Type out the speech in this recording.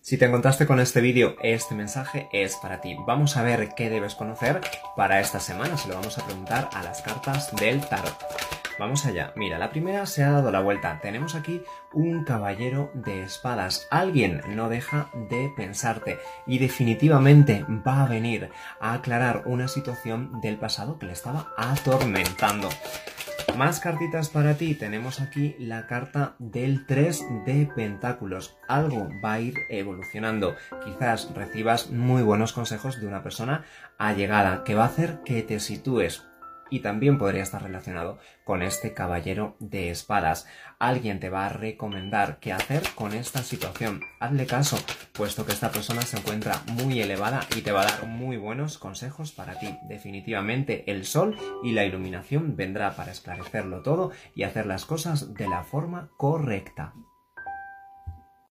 Si te encontraste con este vídeo, este mensaje es para ti. Vamos a ver qué debes conocer para esta semana. Se lo vamos a preguntar a las cartas del tarot. Vamos allá. Mira, la primera se ha dado la vuelta. Tenemos aquí un caballero de espadas. Alguien no deja de pensarte y definitivamente va a venir a aclarar una situación del pasado que le estaba atormentando. Más cartitas para ti. Tenemos aquí la carta del 3 de pentáculos. Algo va a ir evolucionando. Quizás recibas muy buenos consejos de una persona allegada que va a hacer que te sitúes y también podría estar relacionado con este caballero de espadas. Alguien te va a recomendar qué hacer con esta situación. Hazle caso, puesto que esta persona se encuentra muy elevada y te va a dar muy buenos consejos para ti. Definitivamente el sol y la iluminación vendrá para esclarecerlo todo y hacer las cosas de la forma correcta.